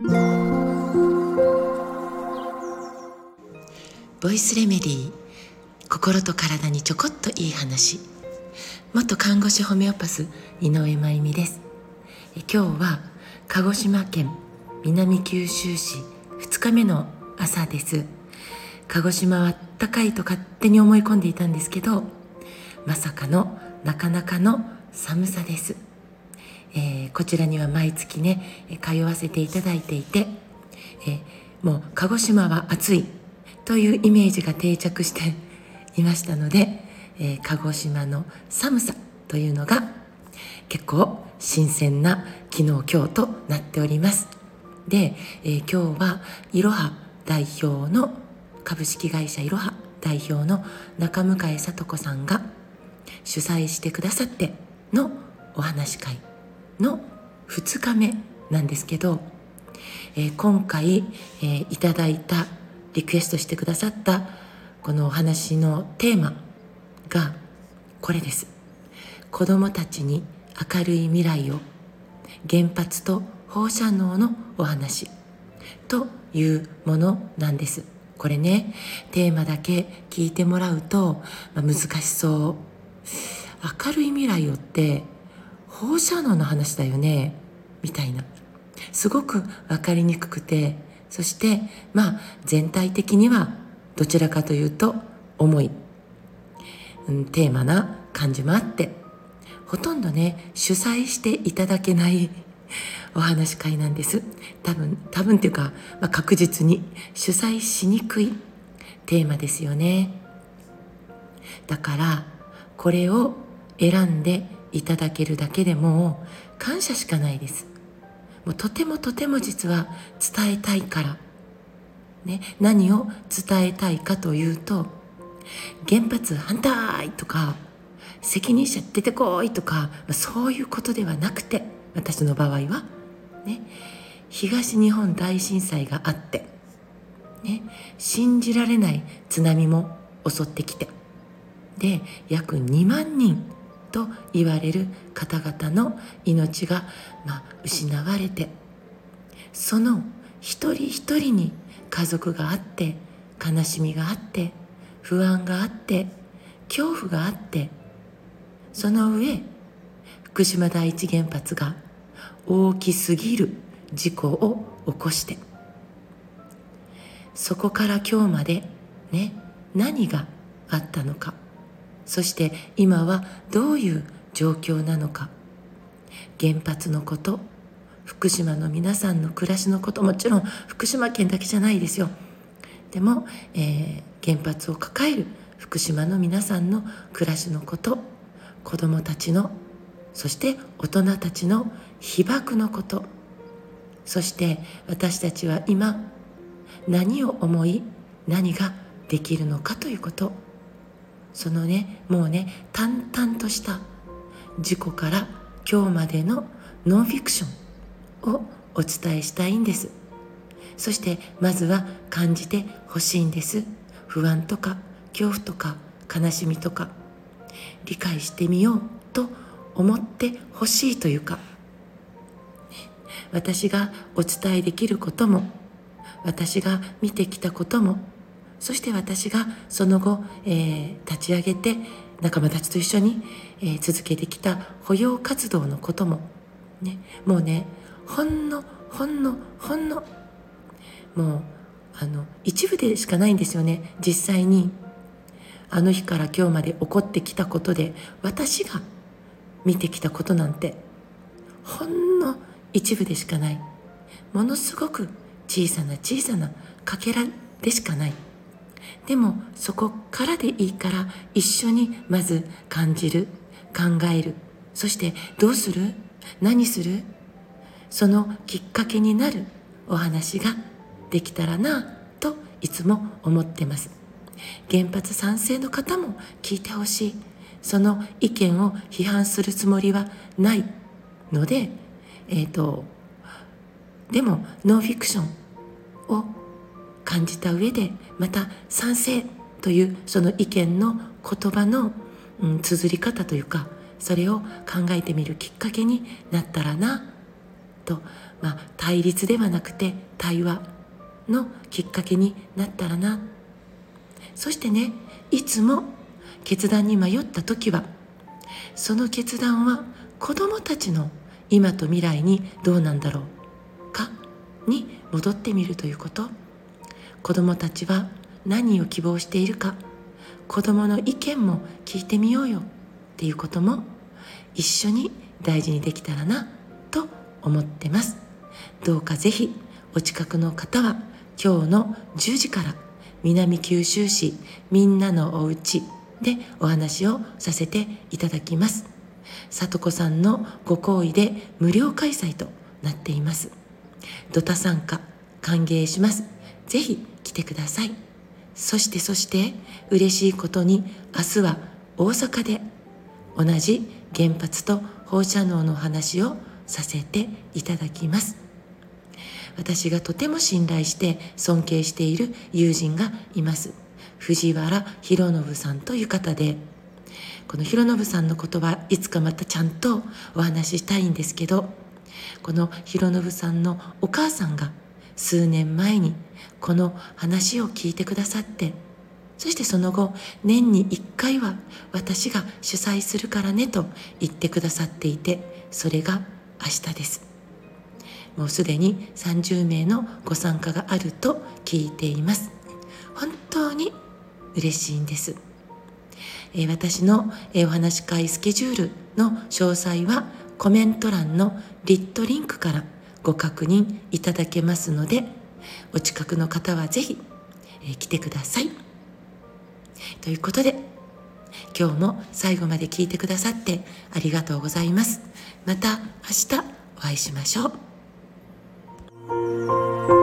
ボイスレメディー心と体にちょこっといい話。元看護師ホメオパス井上真由美です。今日は鹿児島県南九州市2日目の朝です。鹿児島は暖かいと勝手に思い込んでいたんですけどまさかのなかなかの寒さです、えー、こちらには毎月ね通わせていただいていて、えー、もう鹿児島は暑いというイメージが定着して いましたので、えー、鹿児島の寒さというのが結構新鮮な昨日今日となっております。で、えー、今日はいろは代表の株式会社いろは代表の中向井聡子さんが主催してくださってのお話し会の2日目なんですけど、えー、今回、えー、いただいたリクエストしてくださったこのお話のテーマがこれです。子どもたちに明るい未来を原発と放射能のお話というものなんです。これねテーマだけ聞いてもらうと、まあ、難しそう。明るい未来をって放射能の話だよね。みたいな。すごく分かりにくくて。そしてまあ全体的にはどちらかというと重い、うん、テーマな感じもあって。ほとんどね主催していただけない お話し会なんです。多分多分っていうか、まあ、確実に主催しにくいテーマですよね。だからこれを選んでいただけるだけでも感謝しかないです。もうとてもとても実は伝えたいから、ね、何を伝えたいかというと原発反対とか責任者出てこいとかそういうことではなくて私の場合は、ね、東日本大震災があって、ね、信じられない津波も襲ってきてで約2万人と言われる方々の命が、まあ、失われてその一人一人に家族があって悲しみがあって不安があって恐怖があってその上福島第一原発が大きすぎる事故を起こしてそこから今日までね何があったのか。そして今はどういう状況なのか。原発のこと福島の皆さんの暮らしのこともちろん福島県だけじゃないですよ。でも、えー、原発を抱える福島の皆さんの暮らしのこと子どもたちのそして大人たちの被爆のこと。そして私たちは今何を思い何ができるのかということ。そのねもうね淡々とした事故から今日までのノンフィクションをお伝えしたいんです。そしてまずは感じてほしいんです。不安とか恐怖とか悲しみとか理解してみようと思ってほしいというか。私がお伝えできることも私が見てきたこともそして私がその後、えー、立ち上げて仲間たちと一緒に、えー、続けてきた保養活動のことも、ね、もうねほんのほんのほんのもうあの一部でしかないんですよね実際に。あの日から今日まで起こってきたことで私が見てきたことなんてほんの一部でしかない。ものすごく小さな小さなかけらでしかない。でもそこからでいいから一緒にまず感じる考える。そしてどうする？何する？そのきっかけになるお話ができたらなといつも思ってます。原発賛成の方も聞いてほしい。その意見を批判するつもりはないのでえっ、ー、とでもノンフィクションを感じた上でまた賛成というその意見の言葉の、うん、綴り方というかそれを考えてみるきっかけになったらなと、まあ、対立ではなくて対話のきっかけになったらな。そしてねいつも決断に迷った時はその決断は子供たちの今と未来にどうなんだろうかに戻ってみるということ。子供たちは何を希望しているか子供の意見も聞いてみようよっていうことも一緒に大事にできたらなと思ってます。どうかぜひお近くの方は今日の10時から南九州市みんなのおうちでお話をさせていただきます。里子さんのご好意で無料開催となっています。ドタ参加歓迎します。ぜひてください。そしてそして嬉しいことに明日は大阪で同じ原発と放射能の話をさせていただきます。私がとても信頼して尊敬している友人がいます。藤原博信さんという方でこの博信さんの言葉いつかまたちゃんとお話ししたいんですけどこの博信さんのお母さんが数年前にこの話を聞いてくださってそしてその後年に1回は私が主催するからねと言ってくださっていてそれが明日です。もうすでに30名のご参加があると聞いています。本当に嬉しいんです、えー、私の、えお話会スケジュールの詳細はコメント欄のリットリンクからご確認いただけますのでお近くの方はぜひ、え来てください。ということで今日も最後まで聞いてくださってありがとうございます。また明日お会いしましょう。